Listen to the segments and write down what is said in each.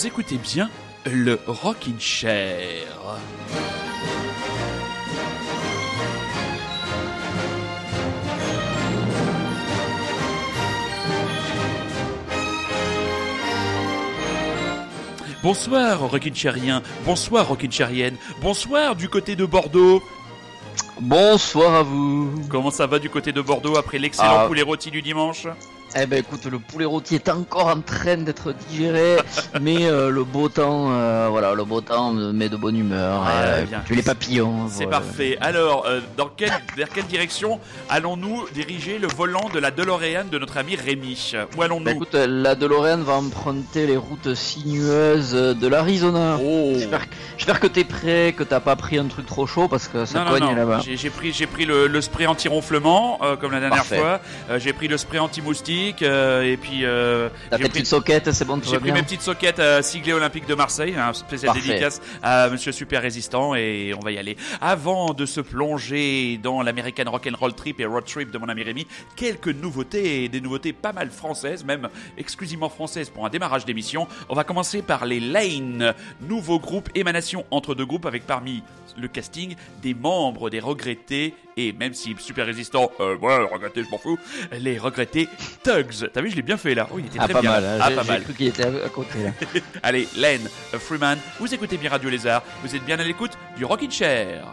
vous écoutez bien le Rockin' Chair. Bonsoir Rockin' Chairien, bonsoir Rockin' Chairienne, bonsoir du côté de Bordeaux. Bonsoir à vous. Comment ça va du côté de Bordeaux après l'excellent Ah. poulet rôti du dimanche? Eh ben écoute, le poulet rôti est encore en train d'être digéré, mais euh, le beau temps, euh, voilà, le beau temps me met de bonne humeur. Ah, euh, bien. tu les papillons. C'est voilà. parfait. Alors, euh, dans quelle, vers quelle direction allons-nous diriger le volant de la DeLorean de notre ami Rémi? Où allons-nous? Bah, écoute, la DeLorean va emprunter les routes sinueuses de l'Arizona. Oh J'espère que- t'es prêt, que t'as pas pris un truc trop chaud parce que ça non, cogne là-bas. J'ai, pris, j'ai pris le, le spray anti-ronflement, comme la dernière Parfait. fois. J'ai pris le spray anti-moustique, euh, et puis euh, T'as j'ai tes pris, petites soquettes, c'est bon, tout j'ai pris bien. mes petites soquettes euh, siglées Olympique de Marseille, un spécial Parfait. dédicace à Monsieur Super Résistant, et on va y aller. Avant de se plonger dans l'American Rock'n'Roll Trip et Road Trip de mon ami Rémi, quelques nouveautés, et des nouveautés pas mal françaises, même exclusivement françaises pour un démarrage d'émission. On va commencer par les Lane, nouveau groupe émanation entre deux groupes avec parmi le casting des membres des regrettés et même si super résistant, euh, ouais, regrettés, je m'en fous, les regrettés Tugs. T'as vu, je l'ai bien fait là. Oh, il était Ah, très pas bien. mal, hein. ah, pas j'ai mal. cru qu'il était à à côté là. Allez, Len, Freeman, vous écoutez bien Radio Lézard, vous êtes bien à l'écoute du Rockin' Chair.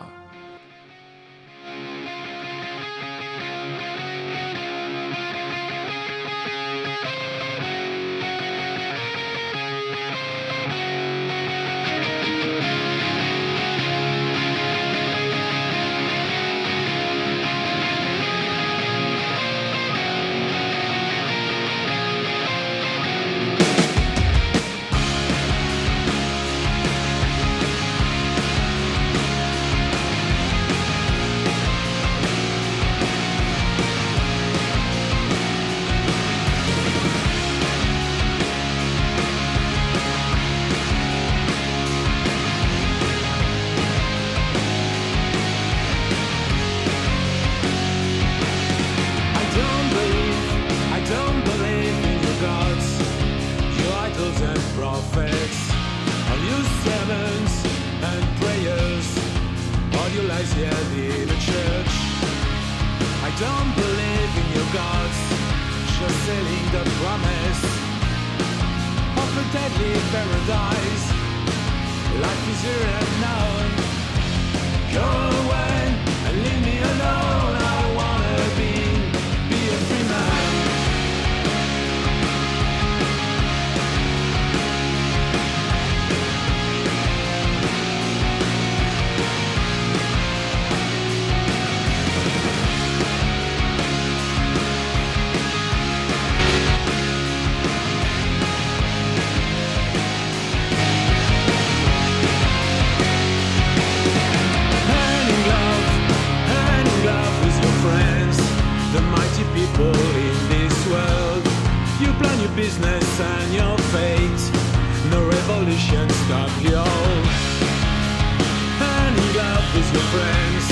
With your friends,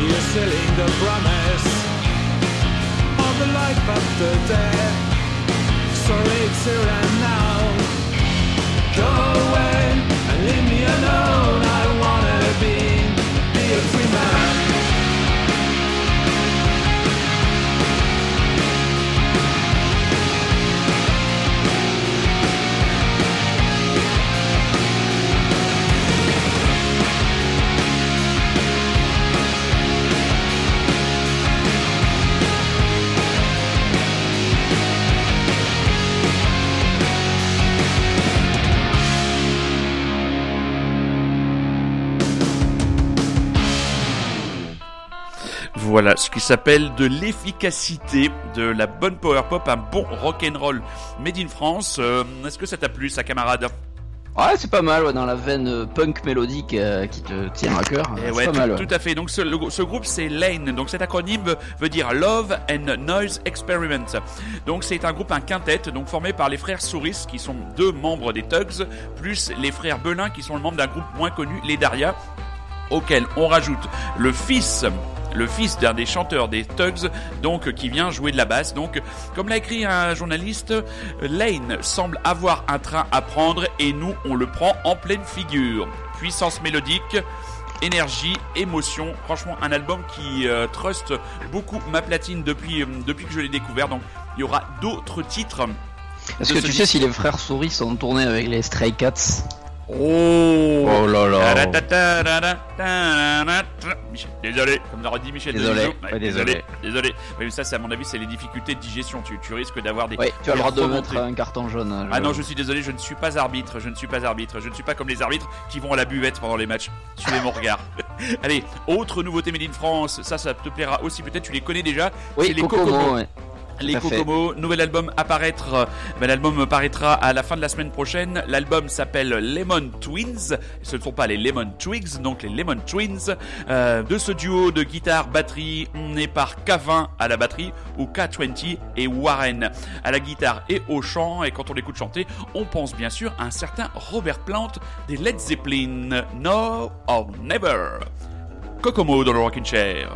you're selling the promise of the life after death. Sorry, it's here and now. Go Voilà ce qui s'appelle de l'efficacité, de la bonne power pop, un bon rock'n'roll made in France. Euh, Est-ce que ça t'a plu, sa camarade Ouais, c'est pas mal, ouais, dans la veine euh, punk mélodique euh, qui te tient à cœur. Eh C'est ouais, pas tout, mal. ouais. tout à fait. Donc ce, le- ce groupe c'est Lane. Donc cet acronyme veut, veut dire Love and Noise Experiment. Donc c'est un groupe un quintet donc formé par les frères Souris qui sont deux membres des Tugs plus les frères Belin qui sont le membre d'un groupe moins connu les Daria auquel on rajoute le fils le fils d'un des chanteurs des Tugs, donc qui vient jouer de la basse. Donc, comme l'a écrit un journaliste, Lane semble avoir un train à prendre et nous, on le prend en pleine figure. Puissance mélodique, énergie, émotion. Franchement, un album qui euh, trust beaucoup ma platine depuis, euh, depuis que je l'ai découvert. Donc, il y aura d'autres titres. Est-ce que tu disque. sais si les frères Souris sont tournés avec les Stray Cats Oh Oh là là. Michel, désolé, comme l'aurait dit Michel Désolé. Ouais, désolé. désolé. Ouais, mais ça, c'est à mon avis, c'est les difficultés de digestion. Tu, tu risques d'avoir des. Ouais, tu as le droit de mettre un carton jaune. Ah non, je suis désolé, je ne suis pas arbitre, je ne suis pas arbitre, je ne suis pas comme les arbitres qui vont à la buvette pendant les matchs. Suivez mon regard. Allez, autre nouveauté Made in France, ça, ça te plaira aussi, peut-être tu les connais déjà. c'est Oui, les Kokomo, Kokomo. Les. Kokomo, nouvel album apparaître. euh, ben, L'album paraîtra à la fin de la semaine prochaine. L'album s'appelle Lemon Twins. Ce ne sont pas les Lemon Twigs, donc les Lemon Twins. Euh, de ce duo de guitare batterie, on est par K20 à la batterie ou K20 et Warren à la guitare et au chant. Et quand on l'écoute chanter, on pense bien sûr à un certain Robert Plant des Led Zeppelin. No or Never. Kokomo dans le Rockin' Chair.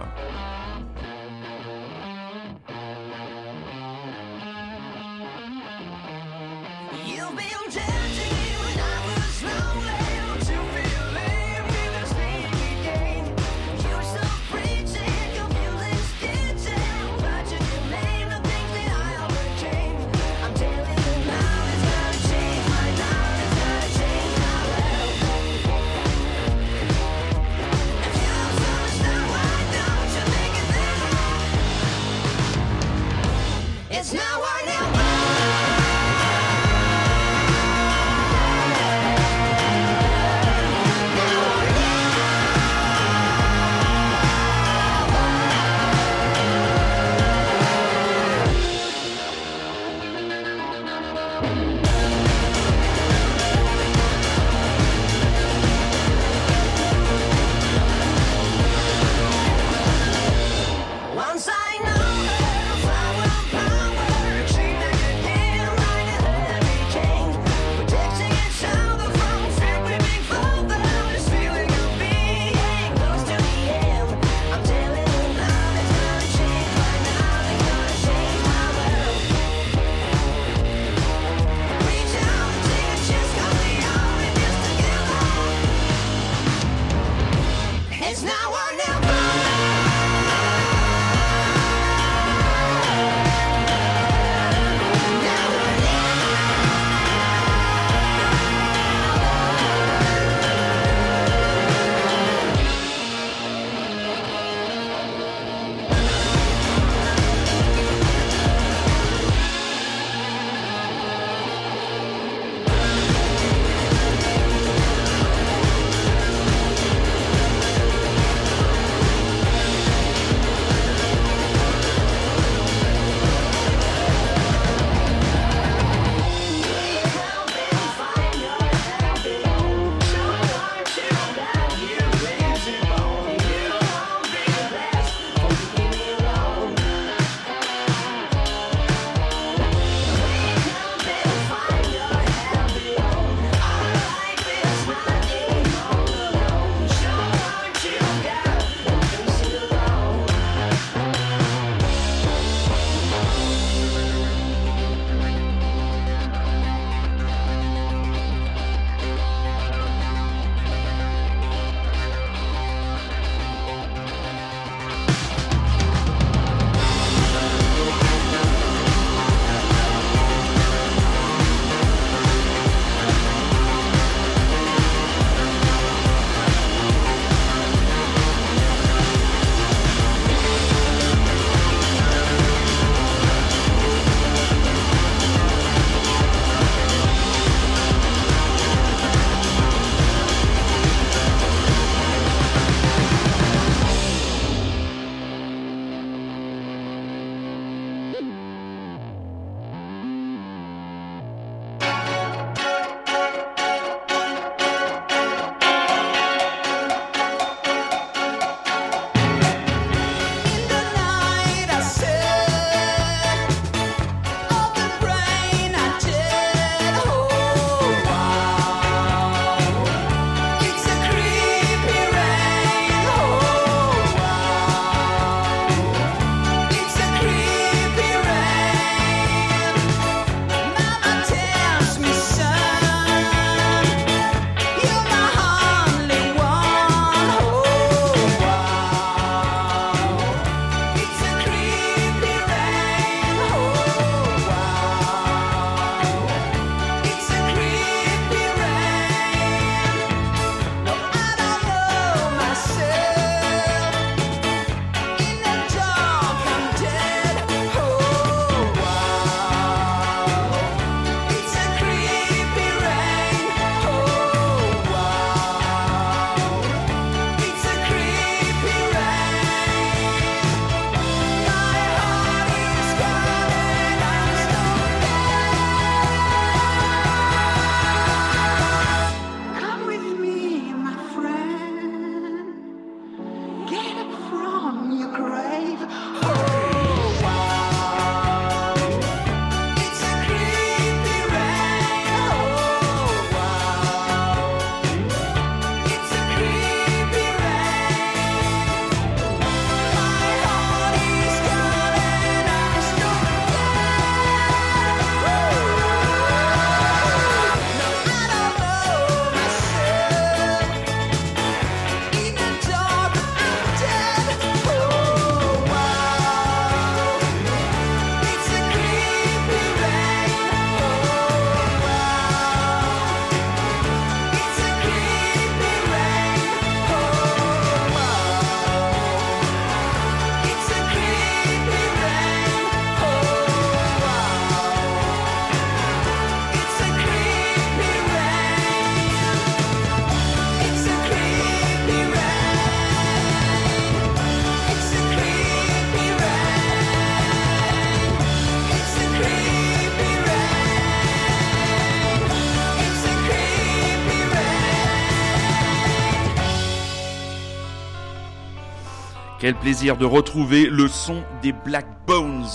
Quel plaisir de retrouver le son des Black Bones.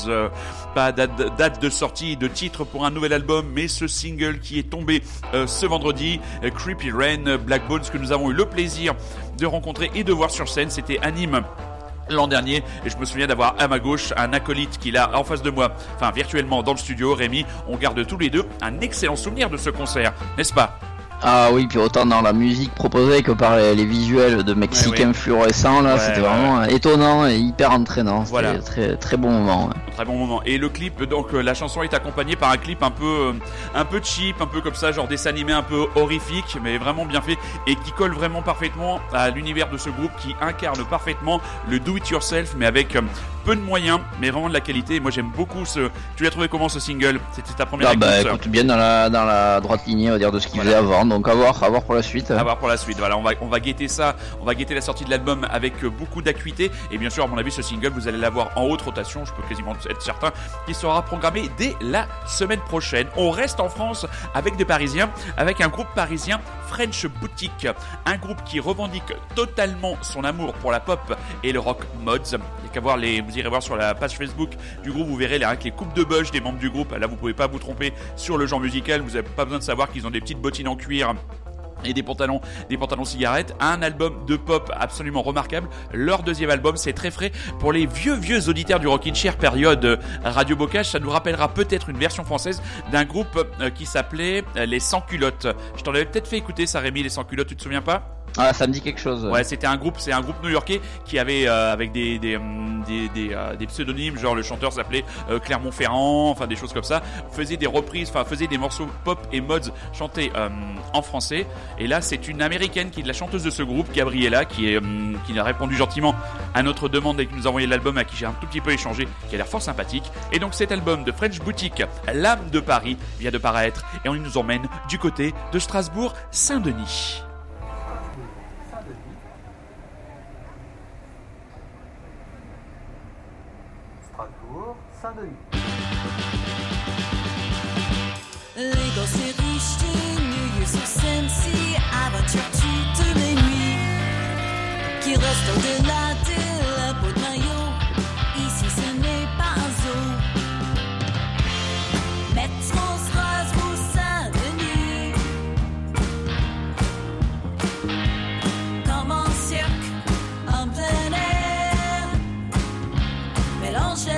Pas date, de sortie de titre pour un nouvel album, mais ce single qui est tombé euh, ce vendredi, euh, Creepy Rain, Black Bones, que nous avons eu le plaisir de rencontrer et de voir sur scène. C'était à l'an dernier et je me souviens d'avoir à ma gauche un acolyte qui l'a en face de moi, enfin virtuellement dans le studio, Rémi, on garde tous les deux un excellent souvenir de ce concert, n'est-ce pas? Ah oui, puis autant dans la musique proposée que par les, les visuels de Mexicains Ouais, fluorescents, là, Ouais, c'était ouais, vraiment étonnant et hyper entraînant. C'était Voilà. très très bon moment. Très bon moment. Et le clip, donc euh, la chanson est accompagnée par un clip un peu, euh, un peu cheap, un peu comme ça, genre dessin animé un peu horrifique, mais vraiment bien fait et qui colle vraiment parfaitement à l'univers de ce groupe qui incarne parfaitement le do it yourself, mais avec euh, peu de moyens, mais vraiment de la qualité. Et moi j'aime beaucoup ce. Tu l'as trouvé comment ce single? C'était ta première Ah bah écoute? bien dans la dans la droite lignée on va dire de ce qu'il Voilà. faisait avant, donc à voir, à voir pour la suite. à voir pour la suite. Voilà, on va, on va guetter ça, on va guetter la sortie de l'album avec euh, beaucoup d'acuité. Et bien sûr, à mon avis, ce single, vous allez l'avoir en haute rotation, je peux quasiment être certain, qui sera programmé dès la semaine prochaine. On reste en France avec des Parisiens, avec un groupe parisien, French Boutique, un groupe qui revendique totalement son amour pour la pop et le rock mods. Il y a qu'à voir les, irez voir sur la page Facebook du groupe, vous verrez les, avec les coupes de bush des membres du groupe. Là, vous pouvez pas vous tromper sur le genre musical. Vous n'avez pas besoin de savoir qu'ils ont des petites bottines en cuir et des pantalons, des pantalons cigarettes, un album de pop absolument remarquable. Leur deuxième album, c'est très frais pour les vieux vieux auditeurs du Rockin' Chair période euh, Radio Bocage. Ça nous rappellera peut-être une version française d'un groupe euh, qui s'appelait euh, les Sans Culottes. Je t'en avais peut-être fait écouter ça, Rémi, les Sans Culottes. Tu te souviens pas? Ah ça me dit quelque chose. Ouais, c'était un groupe, c'est un groupe new-yorkais qui avait euh, avec des des hum, euh, des pseudonymes, genre le chanteur s'appelait euh, Clermont-Ferrand, enfin des choses comme ça. Faisait des reprises, enfin faisait des morceaux pop et mods chantés euh, en français. Et là, c'est une américaine qui est la chanteuse de ce groupe, Gabriella, qui est hum, qui a répondu gentiment à notre demande et qui nous a envoyé l'album à qui j'ai un tout petit peu échangé, qui a l'air fort sympathique. Et donc cet album de French Boutique, l'âme de Paris, vient de paraître et on nous emmène du côté de Strasbourg, Saint-Denis. Gosses et riches, nus sur scène, si aventure toutes les nuits, qui restent au-delà de la peau de maillot. Ici, ce n'est pas un zoo. Métro Strasbourg, Saint-Denis, comme un cirque en plein air, mélangé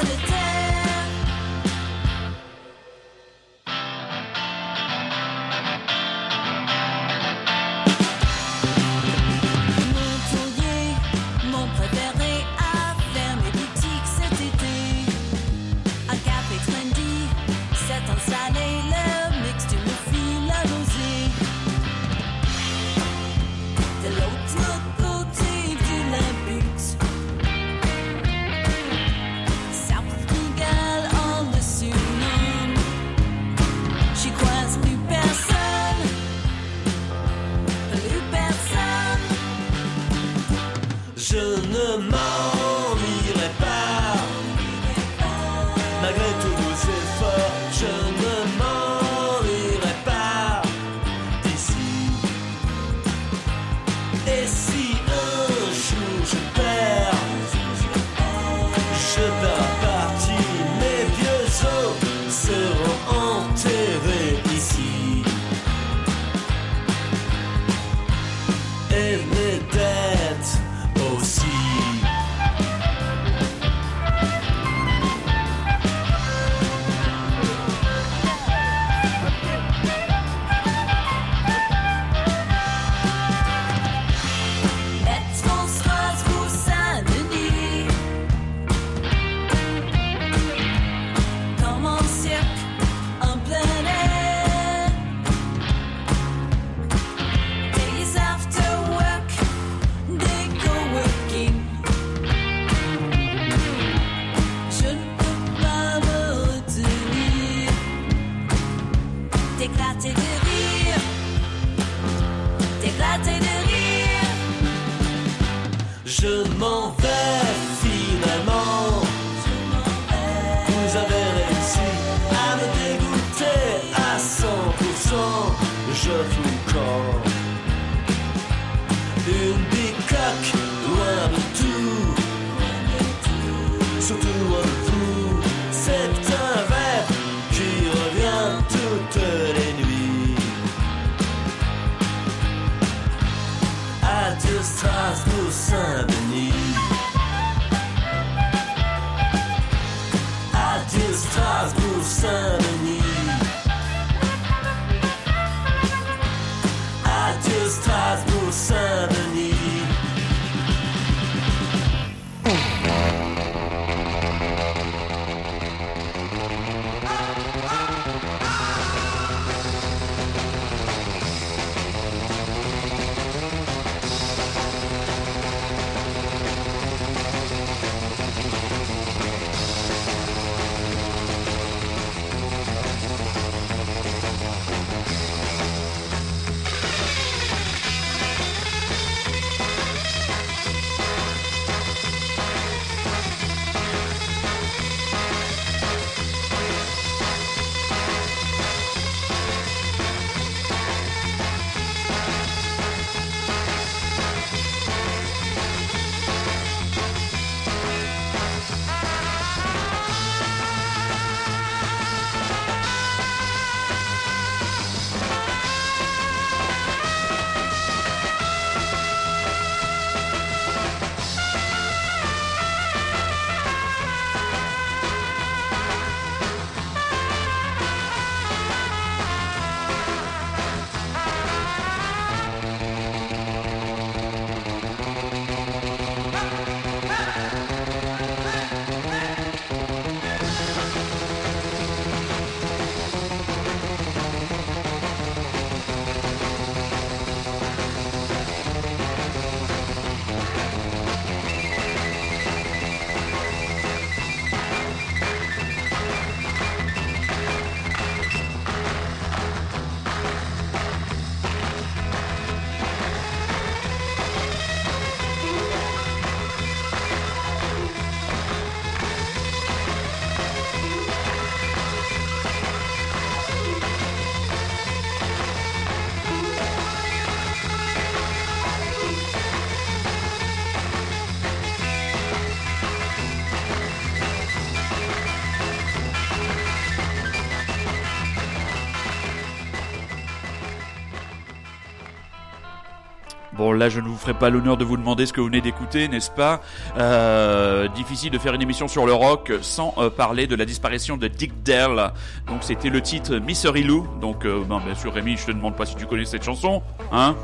là je ne vous ferai pas l'honneur de vous demander ce que vous venez d'écouter, n'est-ce pas Euh, Difficile de faire une émission sur le rock sans euh, parler de la disparition de Dick Dale. Donc c'était le titre Misery Lou. Donc euh, ben, bien sûr Rémi, je te demande pas si tu connais cette chanson, hein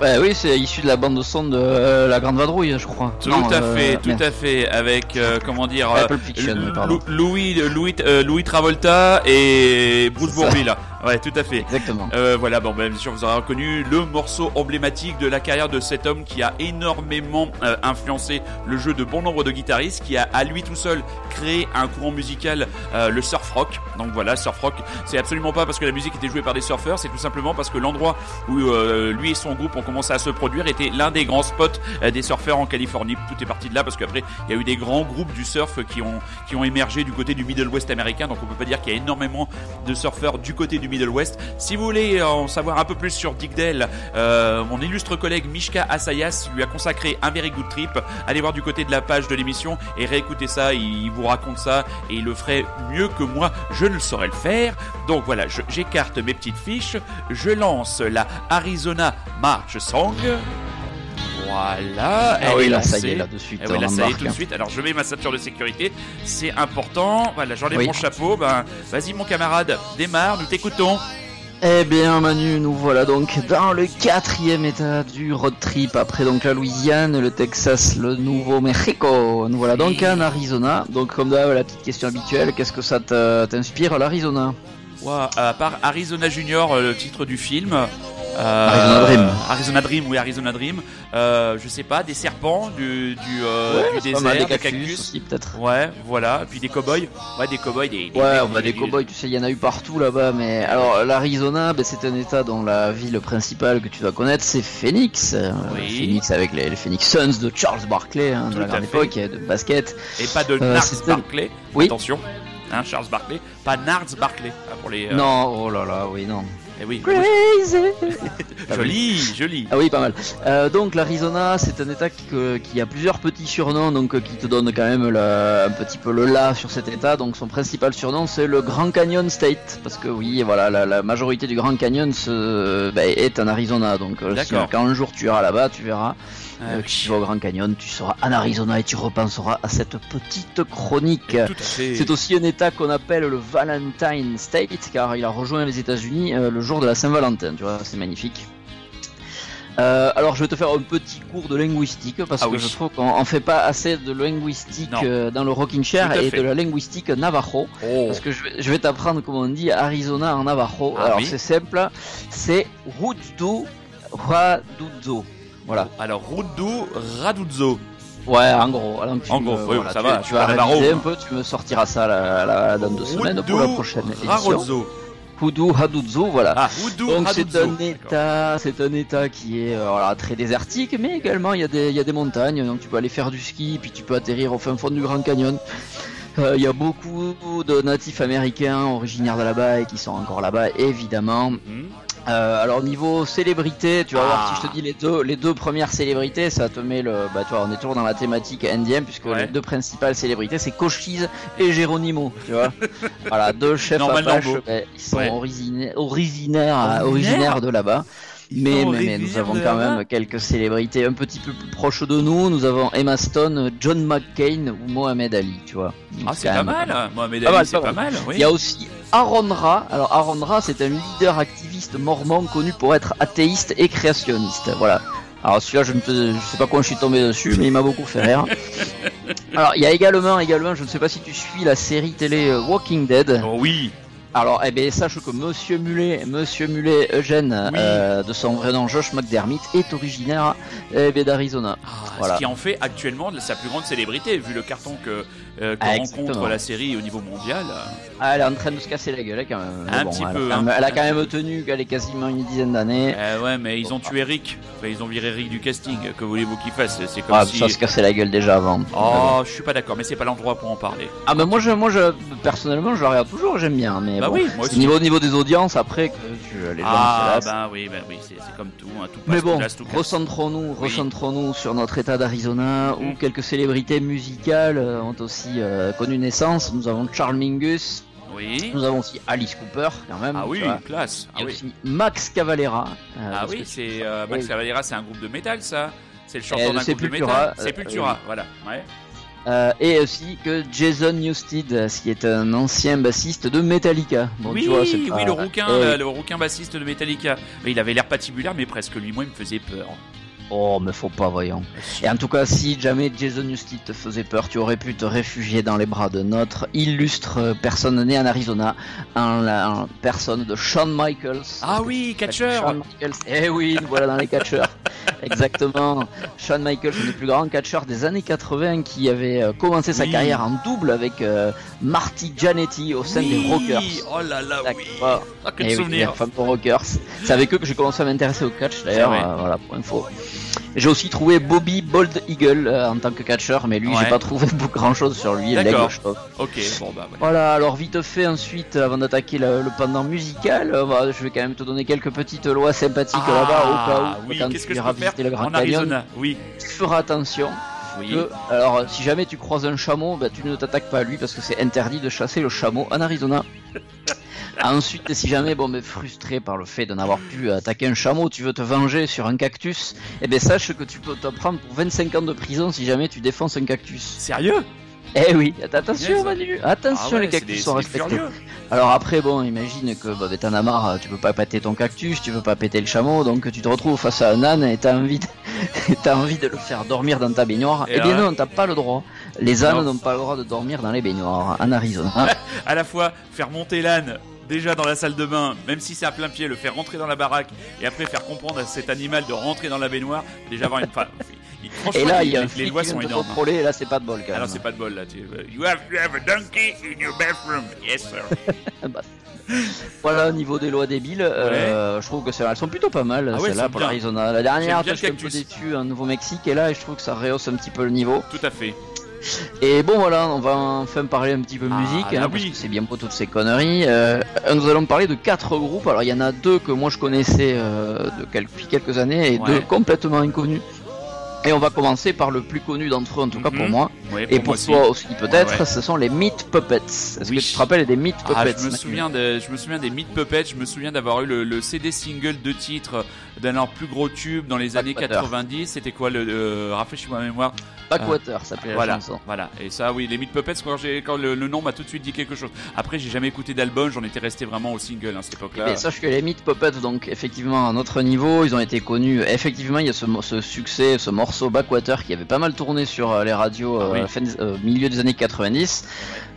Bah oui, c'est issu de la bande de son de euh, La Grande Vadrouille, je crois. Tout Non, à euh, fait, tout merde. à fait, avec euh, comment dire Fiction. Louis Louis Louis Travolta et Bruce C'est ça. Bourvil. Ouais, tout à fait. Exactement. Euh, voilà, bon, ben, bien sûr, vous aurez reconnu le morceau emblématique de la carrière de cet homme qui a énormément euh, influencé le jeu de bon nombre de guitaristes, qui a à lui tout seul créé un courant musical, euh, le surf rock. Donc voilà, surf rock, c'est absolument pas parce que la musique était jouée par des surfeurs, c'est tout simplement parce que l'endroit où euh, lui et son groupe ont commencé à se produire était l'un des grands spots euh, des surfeurs en Californie. Tout est parti de là parce qu'après, il y a eu des grands groupes du surf qui ont, qui ont émergé du côté du Middle West américain. Donc on peut pas dire qu'il y a énormément de surfeurs du côté du Middle West. Si vous voulez en savoir un peu plus sur Dick Dale, euh, mon illustre collègue Mishka Asayas lui a consacré un very good trip. Allez voir du côté de la page de l'émission et réécoutez ça. Il vous raconte ça et il le ferait mieux que moi. Je ne saurais le faire. Donc voilà, j'écarte mes petites fiches. Je lance la Arizona March Song. Voilà. Ah oui, là, ça y est, là, de suite. Eh oui, on là, ça y est tout de suite. Alors, je mets ma ceinture de sécurité. C'est important. Voilà, j'enlève Oui. mon chapeau. Ben, vas-y, mon camarade, démarre. Nous t'écoutons. Eh bien Manu, nous voilà donc dans le quatrième état du road trip après donc la Louisiane, le Texas, le Nouveau-Mexico. Nous voilà donc Oui. en Arizona. Donc comme d'hab la petite question habituelle, qu'est-ce que ça t'inspire l'Arizona? Ouah, à part Arizona Junior, euh, le titre du film. Euh, Arizona Dream. Arizona Dream, oui, Arizona Dream. Euh, je sais pas, des serpents, du, du, euh, du mal, désert, des cactus, cactus. aussi peut-être. Ouais, voilà. Puis des cow-boys. Ouais, des cow-boys. Des, des- Ouais, des- on va des des- cowboys, tu sais, il y en a eu partout là-bas, mais alors l'Arizona, ben, c'est un état dont la ville principale que tu dois connaître, c'est Phoenix. Euh, Oui. Phoenix avec les, les Phoenix Suns de Charles Barkley, hein, de la grande époque, de basket. Et pas de Euh, Nards c'était- Barclay. Oui. Attention. Hein, Charles Barclay. Pas Nards Barclay. hein, pour les, euh, Non, oh là là, oui, non. Eh oui. Crazy Joli, joli. Ah oui, pas mal. Euh, donc l'Arizona, c'est un état qui, qui a plusieurs petits surnoms, donc euh, qui te donne quand même le- un petit peu le là sur cet état. Donc son principal surnom, c'est le Grand Canyon State, parce que oui, voilà, la, la majorité du Grand Canyon se- bah, est en Arizona. Donc euh, si- quand un jour tu iras là-bas, tu verras Ah, euh, que si tu vas au Grand Canyon, tu seras en Arizona et tu repenseras à cette petite chronique. Tout à fait. C'est aussi un état qu'on appelle le Valentine State car il a rejoint les États-Unis euh, le jour de la Saint-Valentin. Tu vois, c'est magnifique. Euh, alors je vais te faire un petit cours de linguistique parce Ah que oui. je trouve qu'on en fait pas assez de linguistique Non. euh, dans le Rockin' Chair et fait. de la linguistique navajo Oh. parce que je vais, je vais t'apprendre comment on dit Arizona en navajo. Ah alors oui. c'est simple, c'est Rudu Raduzo. Voilà. Alors, Rudu Raduzzo. Ouais, en gros. Alors, tu En me- gros, oui, voilà, ça tu, va, tu vas un peu, tu me sortiras ça là, là, dans deux semaines pour la prochaine édition. Hudu Haduzo, voilà. Ah, Donc c'est un état, c'est un état qui est euh, voilà, très désertique, mais également il y, a des, il y a des montagnes, donc tu peux aller faire du ski, puis tu peux atterrir au fin fond du Grand Canyon. Euh, Il y a beaucoup de natifs américains originaires de là-bas et qui sont encore là-bas, évidemment. Mhm. Euh, alors niveau célébrité, tu vas voir Ah. si je te dis les deux, les deux premières célébrités, ça te met le, bah tu vois, on est toujours dans la thématique indienne puisque Ouais. les deux principales célébrités c'est Cochise et Geronimo, tu vois. voilà, deux chefs Normal apaches, ils sont Ouais. originaires, Originaires originaires de là-bas. Mais, mais, mais nous avons quand même quelques célébrités un petit peu plus proches de nous. Nous avons Emma Stone, John McCain ou Mohamed Ali, tu vois. Donc, Ah, c'est pas même mal. Mohamed Ali, mal, c'est pas pas mal. Oui. il y a aussi Aaron Ra. Alors Aaron Ra, c'est un leader activiste mormon connu pour être athéiste et créationniste. Voilà. Alors celui-là, je ne te- je sais pas quand je suis tombé dessus, mais il m'a beaucoup fait rire. Alors il y a également, également, je ne sais pas si tu suis la série télé euh, Walking Dead. Oh, oui. Alors, eh bien, sache que Monsieur Mulet, Monsieur Mulet Eugène, Oui. euh, de son vrai nom Josh McDermott, est originaire eh d'Arizona. Ah, Voilà. Ce qui en fait actuellement sa plus grande célébrité, vu le carton que, euh, que Ah, rencontre la série au niveau mondial. Ah, elle est en train de se casser la gueule, hein, quand même. Un petit elle, peu, a quand même- hein. elle a quand même tenu qu'elle est quasiment une dizaine d'années. Euh, ouais, mais ils ont tué Eric. Enfin, ils ont viré Eric du casting. Que voulez-vous qu'ils fassent C'est comme Ah, si. ça se cassait la gueule déjà avant. Oh, je suis pas d'accord, mais c'est pas l'endroit pour en parler. Ah, mais moi, je, moi, je, personnellement, je la regarde toujours, j'aime bien. Mais Bah bon, oui, moi aussi. niveau, niveau des audiences, après, que tu, les gens Ah, bah oui, bah oui, c'est comme tout. hein, tout passe, Mais bon, recentrons-nous, Oui. recentrons-nous sur notre état d'Arizona où Mm. quelques célébrités musicales euh, ont aussi euh, connu naissance. Nous avons Charles Mingus, Oui. Nous avons aussi Alice Cooper, quand même. Ah oui, classe. Il y a oui, aussi Max Cavalera. euh, ah oui c'est euh, Max. Cavalera, c'est un groupe de métal, ça C'est le Euh, chanteur d'un groupe de métal euh, Sepultura, voilà. Ouais. Euh, et aussi que Jason Newsted, qui est un ancien bassiste de Metallica. Bon, oui, tu vois, c'est pas- oui, le rouquin, le, le rouquin bassiste de Metallica. Mais il avait l'air patibulaire, mais presque lui. Moi, il me faisait peur. Oh, mais faut pas, voyons. Et en tout cas, si jamais Jason Newsted te faisait peur, tu aurais pu te réfugier dans les bras de notre illustre personne née en Arizona, en la en personne de Shawn Michaels. Ah oui, catcheur Shawn Michaels. Eh oui, nous voilà dans les catcheurs. Exactement. Shawn Michaels, un des plus grands catcheurs des années 80 qui avait euh, commencé sa Oui. carrière en double avec euh, Marty Jannetty au sein Oui, des Rockers. Oh là là, oui. Ah, quel Eh oui, souvenir. les fameux Rockers. C'est avec eux que j'ai commencé à m'intéresser au catch d'ailleurs. Euh, voilà, pour info. J'ai aussi trouvé Bobby Bold Eagle euh, en tant que catcheur, mais lui, Ouais. j'ai pas trouvé grand chose sur lui. D'accord. Ok, bon bah voilà. Voilà, alors vite fait ensuite, avant d'attaquer le, le pendant musical, euh, bah, je vais quand même te donner quelques petites lois sympathiques là-bas au cas où Ah, oui, quand qu'est-ce tu que je iras peux faire visiter le Grand en Canyon, Oui, tu feras attention. oui. que- alors, si jamais tu croises un chameau, bah, tu ne t'attaques pas à lui parce que c'est interdit de chasser le chameau en Arizona. Ensuite, si jamais, bon, mais frustré par le fait de n'avoir pu attaquer un chameau, tu veux te venger sur un cactus, eh ben sache que tu peux te prendre pour 25 ans de prison si jamais tu défonces un cactus. Sérieux? Eh oui, attention. Manu, attention Ah ouais, les cactus des- sont respectés. Alors après, bon, imagine que bah, t'en as marre, tu peux pas péter ton cactus, tu peux pas péter le chameau, donc tu te retrouves face à un âne et t'as envie, de... t'as envie de le faire dormir dans ta baignoire. Et eh bien non, t'as pas le droit. Les ânes Non. n'ont pas le droit de dormir dans les baignoires en Arizona. À la fois faire monter l'âne déjà dans la salle de bain, même si c'est à plein pied, le faire rentrer dans la baraque et après faire comprendre à cet animal de rentrer dans la baignoire, déjà avoir une. Il- franchement, Et là, il y a les, un les lois sont énormes. contrôler, et là c'est pas de bol quand Alors même. c'est pas de bol là. Tu... You have to have a donkey in your bathroom. Yes sir. Bah, Voilà au niveau des lois débiles, euh, je trouve que elles sont plutôt pas mal Ah ouais, sont pour l'Arizona. La dernière, j'étais un peu déçu en Nouveau-Mexique et là je trouve que ça rehausse un petit peu le niveau. Tout à fait. Et bon voilà, on va enfin parler un petit peu Ah, musique, bah hein, parce oui. que c'est bien pour toutes ces conneries. Euh, nous allons parler de quatre groupes. Alors il y en a deux que moi je connaissais euh, de depuis quelques années et Ouais. deux complètement inconnus. Et on va commencer par le plus connu d'entre eux, en tout cas pour Mhm. moi. Et pour aussi. toi aussi peut-être, Ouais, ouais. ce sont les Meat Puppets. Est-ce Oui. que tu te rappelles des Meat Ah, Puppets je me souviens de, je me souviens des Meat Puppets. Je me souviens d'avoir eu le, le CD single de titre d'un de leurs plus gros tubes dans les années Backwater. 90. C'était quoi le, euh, rafraîchis-moi la mémoire. Backwater s'appelait la Voilà, chanson. voilà. Et ça, oui, les Meat Puppets. Quand, quand le, le nom m'a tout de suite dit quelque chose. Après, j'ai jamais écouté d'album. J'en étais resté vraiment au single hein, à cette époque-là. Mais sache que les Meat Puppets, donc effectivement à notre niveau, ils ont été connus. Effectivement, il y a ce, ce succès, ce morceau Backwater qui avait pas mal tourné sur euh, les radios Ah euh, oui. fin des- euh, milieu des années 90.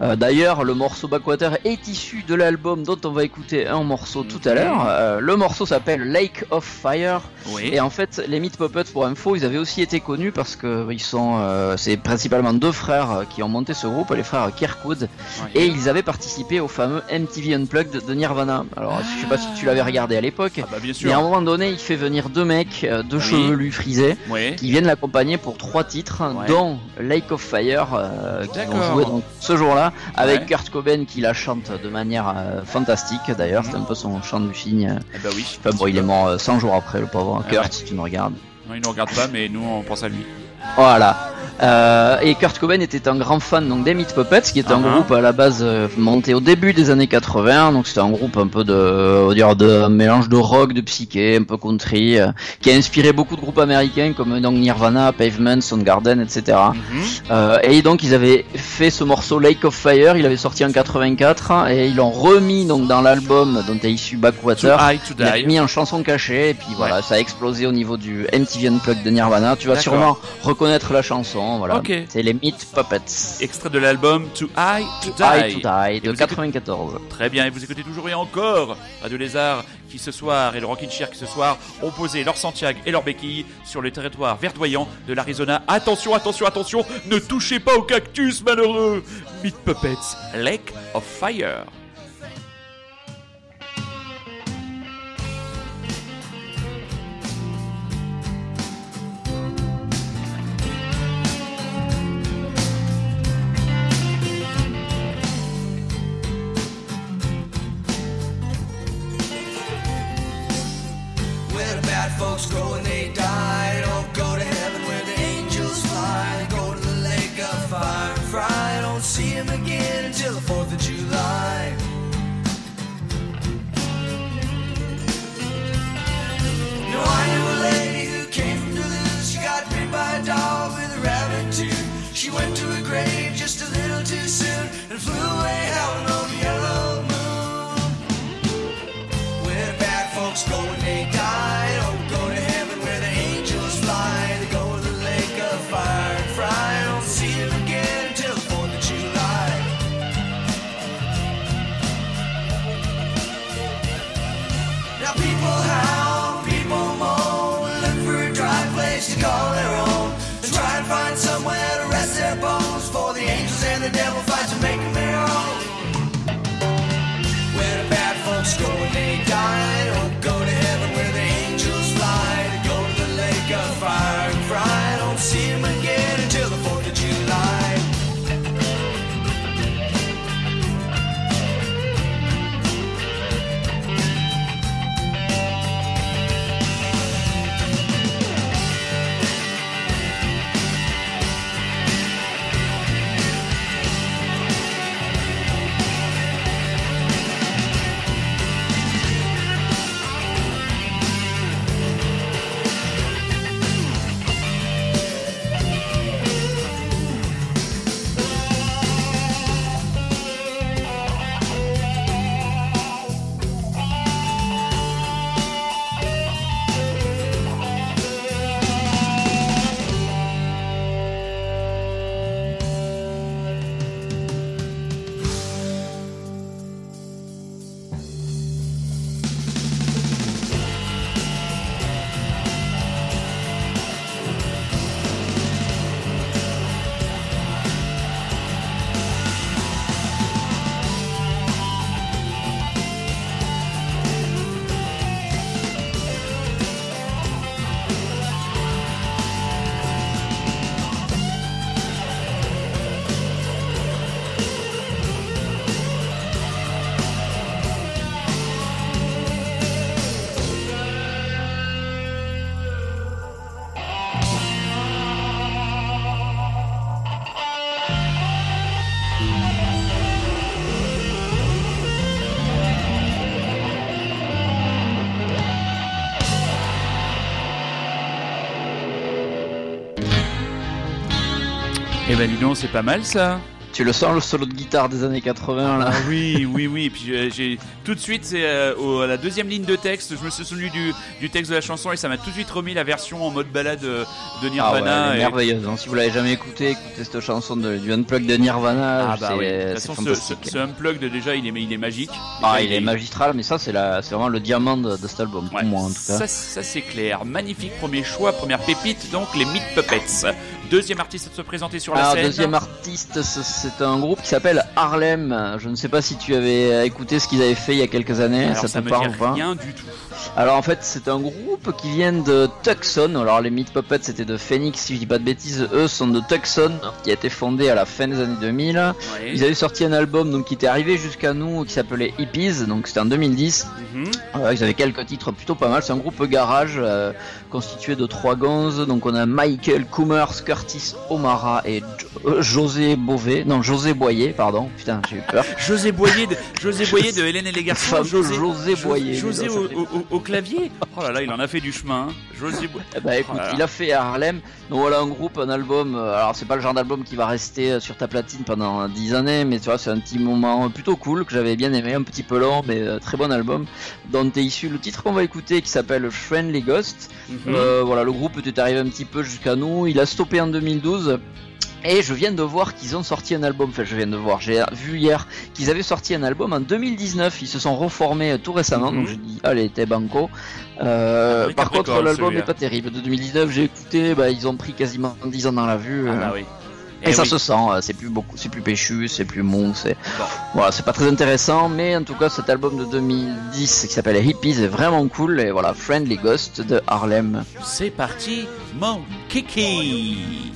Euh, D'ailleurs, le morceau Backwater est issu de l'album dont on va écouter un morceau tout à Mhm. l'heure. Le morceau s'appelle Lake of Fire. oui. Et en fait, les Meat Puppets, pour info, ils avaient aussi été connus parce que ils sont, c'est principalement deux frères qui ont monté ce groupe, les frères Kirkwood, Ouais. et ils avaient participé au fameux MTV Unplugged de Nirvana. Alors, je sais pas si tu l'avais regardé à l'époque, Ah bah bien mais à un sûr. moment donné, il fait venir deux mecs, deux Oui. chevelus frisés, qui viennent l'accompagner pour trois titres, Ouais. dont Lake of Fire, euh, qui vont jouer donc ce jour-là, avec Ouais. Kurt Cobain qui la chante de manière euh, fantastique. D'ailleurs, c'est un peu son chant du cygne. Eh bah oui. Enfin bon, il est mort euh, 100 jours après, le pauvre Ah Kurt, ouais. si tu me regardes. Non, il nous regarde pas, mais nous on pense à lui. Voilà. Euh, et Kurt Cobain était un grand fan donc des Meat Puppets, qui était un Ah, groupe à la base euh, monté au début des années 80. Donc c'était un groupe un peu de, dire de un mélange de rock, de psyché, un peu country, euh, qui a inspiré beaucoup de groupes américains comme donc Nirvana, Pavement, Soundgarden, etc. Mhm. Euh, et donc ils avaient fait ce morceau Lake of Fire, il avait sorti en 84 et ils l'ont remis donc dans l'album dont est issu Backwater. high to Il a die. mis en chanson cachée et puis voilà, ça a explosé au niveau du MTV Unplugged de Nirvana. Tu vas sûrement reconnaître la chanson, voilà. Ok. C'est les Meat Puppets. Extrait de l'album Too High to Die. Die to Die de vous écoutez- 94. Très bien, et vous écoutez toujours et encore Radio Lézard qui ce soir et le Rockin' Chair qui ce soir ont posé leur Santiago et leur béquille sur le territoire verdoyant de l'Arizona. Attention, attention, attention, ne touchez pas au cactus malheureux Meat Puppets, Lake of Fire. 4th of July. Ben dis donc, c'est pas mal ça. Tu le sens le solo de guitare des années 80 là Ah oui, oui, oui. Et puis euh, j'ai tout de suite, c'est euh, au- à la deuxième ligne de texte, je me suis souvenu du, du texte de la chanson et ça m'a tout de suite remis la version en mode balade euh, de Ah ouais, Nirvana. est et- merveilleuse. hein. Si vous l'avez jamais écouté, écoutez cette chanson de, du Unplug de Nirvana. Ah bah c'est oui. De toute façon, ce, ce, ce unplugged déjà, il est, il est magique. Ah, il est magistral, mais ça, c'est la, c'est vraiment le diamant de, de cet album, Ouais, pour moi en tout cas. Ça, ça c'est clair. Magnifique premier choix, première pépite, donc les Meat Puppets. Deuxième artiste à se présenter sur la Alors, scène. deuxième artiste, c'est- un groupe qui s'appelle Harlem. Je ne sais pas si tu avais écouté ce qu'ils avaient fait il y a quelques années. Alors, ça ça te me parle dit ou pas rien du tout. Alors en fait, c'est un groupe qui vient de Tucson. Alors les Meat Puppets c'était de Phoenix, si je dis pas de bêtises. Eux sont de Tucson, qui a été fondé à la fin des années 2000. Ouais. Ils avaient sorti un album donc qui était arrivé jusqu'à nous, qui s'appelait Hippies. Donc c'était en 2010. Mhm. Euh, ils avaient quelques titres plutôt pas mal. C'est un groupe garage euh, constitué de trois gonzes. Donc on a Michael Coomers, Curtis O'Mara et Jo- euh, José Beauvais. Non, José Boyer, pardon. Putain, j'ai eu peur. José Boyer de, José Boyer de Hélène et les garçons. José, José Jo- Boyer, José dis au, au- au- clavier. Oh là là, il en a fait du chemin. hein. José Boyer. Eh ben écoute, Oh là là. il a fait Harlem. Donc voilà un groupe, un album. euh, alors c'est pas le genre d'album qui va rester euh, sur ta platine pendant 10 années, mais tu vois, c'est un petit moment plutôt cool que j'avais bien aimé, un petit peu lent, mais euh, très bon album. Dont est issu le titre qu'on va écouter qui s'appelle Friendly Ghost. Mhm. Euh, voilà, le groupe était arrivé un petit peu jusqu'à nous. Il a stoppé en 2012. Et je viens de voir qu'ils ont sorti un album. Enfin, je viens de voir. J'ai vu hier qu'ils avaient sorti un album en 2019. Ils se sont reformés euh, tout récemment. Mhm. Donc je dis, allez, t'es banco. Euh, Oui, par contre, l'album n'est pas terrible. De 2019, j'ai écouté. Bah, ils ont pris quasiment 10 ans dans la vue. Ah euh, bah oui. et Eh ça se sent. euh, C'est plus beaucoup, c'est plus péchu, c'est plus mou. C'est Bon. voilà, c'est pas très intéressant. Mais en tout cas, cet album de 2010 qui s'appelle Hippies est vraiment cool. Et voilà, Friendly Ghost de Harlem. C'est parti, mon kiki.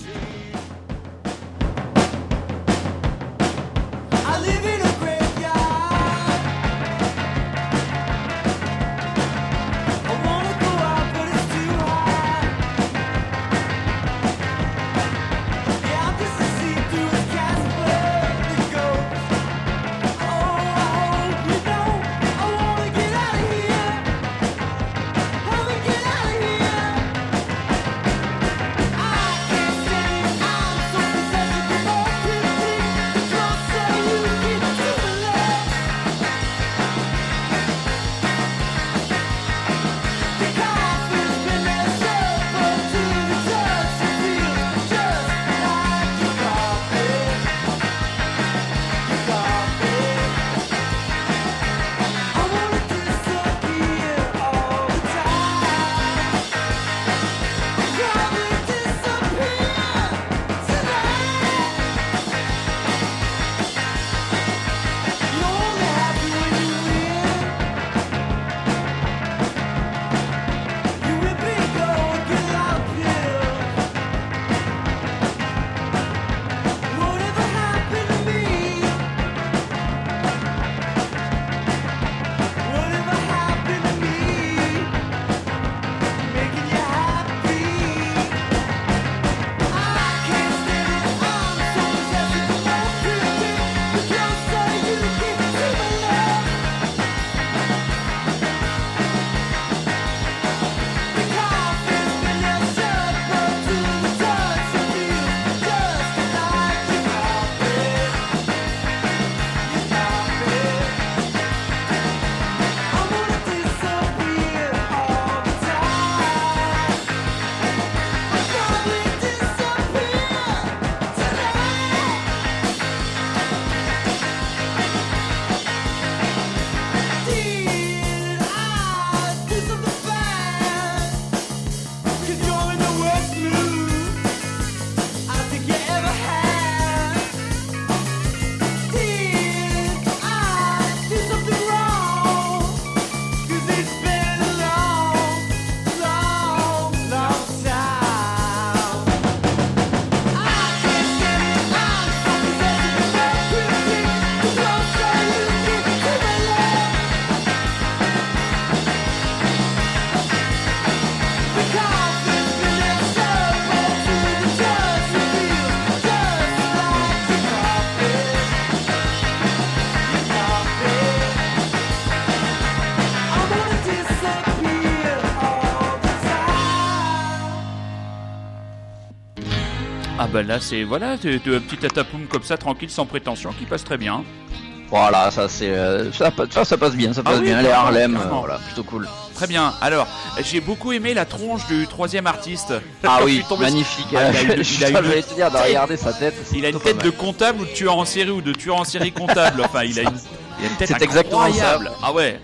Bah là c'est voilà, un petit tatapoum comme ça, tranquille, sans prétention, qui passe très bien. Voilà, ça c'est euh, ça, ça, ça passe bien, ça Ah passe oui, bien. Les Harlem, euh, voilà, plutôt cool. Très bien. Alors, j'ai beaucoup aimé la tronche du troisième artiste. Ah oui, magnifique. Ah, il a une- Je il a une- j'allais te dire, de regarder sa tête. Il a une tête de comptable ou de tueur en série ou de tueur en série comptable. Enfin, il a une, il a une tête C'est exactement ça. incroyable. Ah ouais.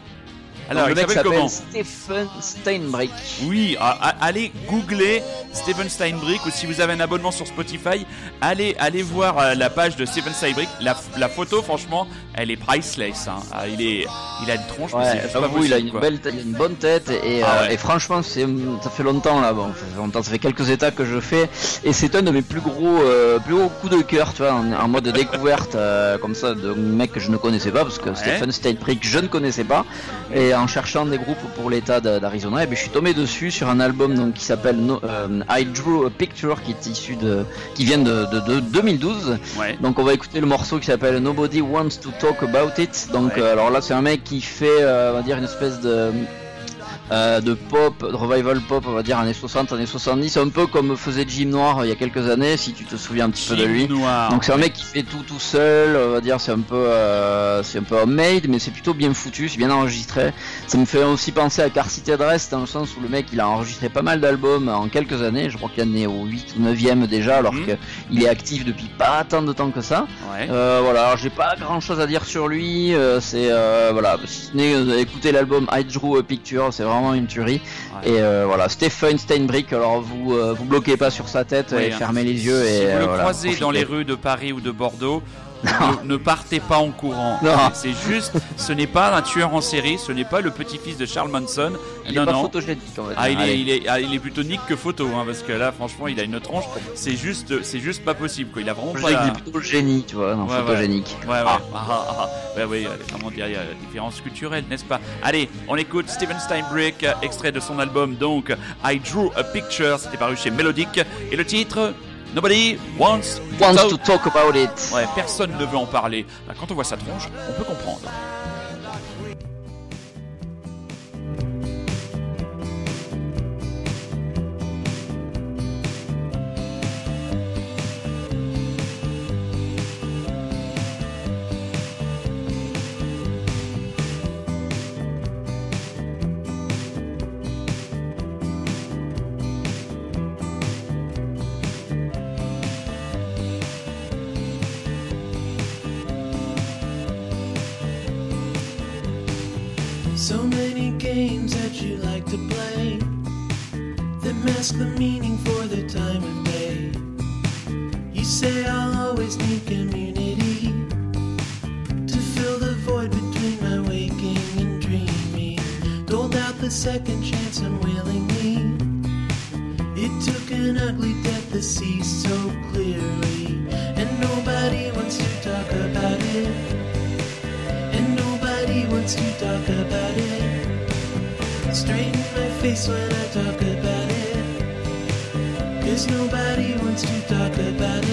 Alors, le mec s'appelle Stephen Steinbrück. Oui, a- a- allez googler Steven Steinbrück ou si vous avez un abonnement sur Spotify, allez allez voir euh, la page de Steven Steinbrück. La, la photo, franchement, elle est priceless. hein. Ah, il est, il a une tronche. mais Ouais, c'est pas il a une belle, tête, il a une bonne tête et, Ah euh, et franchement, ça fait longtemps là, bon, ça fait longtemps, ça fait quelques états que je fais et c'est un de mes plus gros, euh, plus gros coups de cœur, tu vois, en, en mode découverte euh, comme ça de mec que je ne connaissais pas parce que Stephen Steinbrück je ne connaissais pas et en cherchant des groupes pour l'état d'Arizona, et ben, je suis tombé dessus sur un album donc qui s'appelle No- euh, I Drew a Picture qui est issu de, qui vient de, de, de 2012. Ouais. Donc on va écouter le morceau qui s'appelle Nobody Wants to Talk About It. Donc Ouais. euh, alors là c'est un mec qui fait euh, on va dire une espèce de euh, de pop, de revival pop, on va dire années 60, années 70, un peu comme faisait Jim Noir euh, il y a quelques années, si tu te souviens un petit peu de lui. Noir. Donc c'est un mec qui fait tout tout seul, on va dire c'est un peu euh, c'est un peu homemade mais c'est plutôt bien foutu, c'est bien enregistré. Ça me fait aussi penser à Car City Dress dans le sens où le mec il a enregistré pas mal d'albums en quelques années, je crois qu'il en est au 8 ou 9ème déjà alors Mhm. qu'il est actif depuis pas tant de temps que ça. Ouais. Voilà, alors j'ai pas grand chose à dire sur lui, c'est voilà, si ce n'est écouter l'album I Drew a Picture, c'est vraiment une tuerie. Ouais. Et euh, voilà, Stephen Steinbrück, alors vous euh, vous bloquez pas sur sa tête Oui, et hein. fermez les yeux si et vous euh, le voilà, croisez dans les rues de Paris ou de Bordeaux. Ne, ne partez pas en courant. Non. C'est juste, ce n'est pas un tueur en série, ce n'est pas le petit-fils de Charles Manson. Il non, est pas non. photogénique va dire. Ah il, est, il, est, ah, il est plutôt nique que photo, hein, parce que là, franchement, il a une tronche. C'est juste, c'est juste pas possible, quoi. Il a vraiment pas. la- qu'il est plutôt génie, tu vois, non, Ouais, photogénique. Ouais, ouais. Ah. Ah, ah, ah. Ouais, ouais, euh, comment dire, il y a la différence culturelle, n'est-ce pas? Allez, on écoute Steven Steinbrück, euh, extrait de son album, donc I Drew a Picture, c'était paru chez Melodic, et le titre? Nobody Wants Wants to talk about it. Ouais, personne ne veut en parler. Quand on voit sa tronche, on peut comprendre. The second chance unwillingly. It took an ugly death to see so clearly, and nobody wants to talk about it. And nobody wants to talk about it. Straighten my face when I talk about it. Cause nobody wants to talk about it.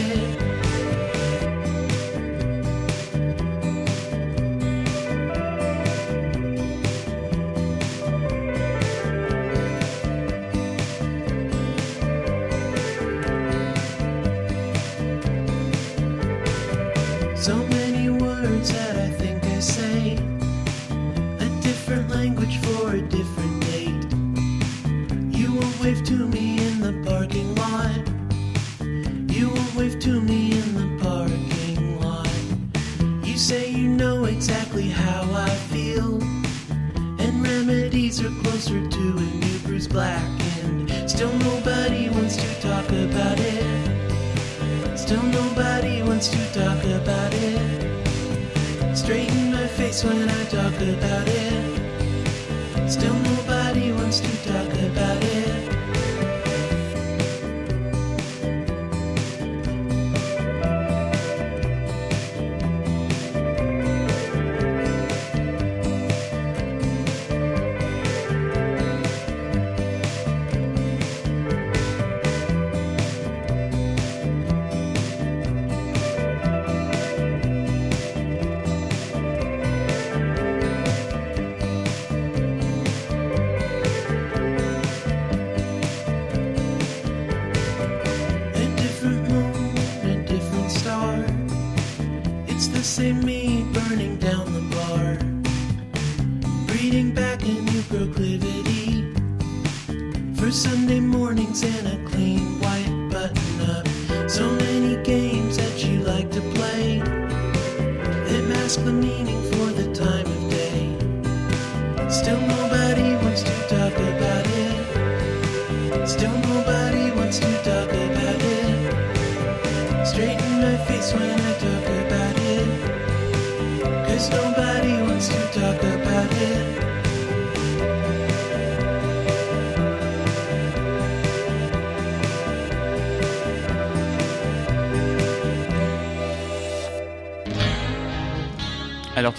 Black. waiting back.